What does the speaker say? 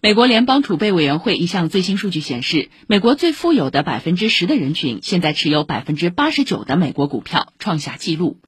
美国联邦储备委员会一项最新数据显示美国最富有的百分之十的人群现在持有百分之八十九的美国股票创下纪录。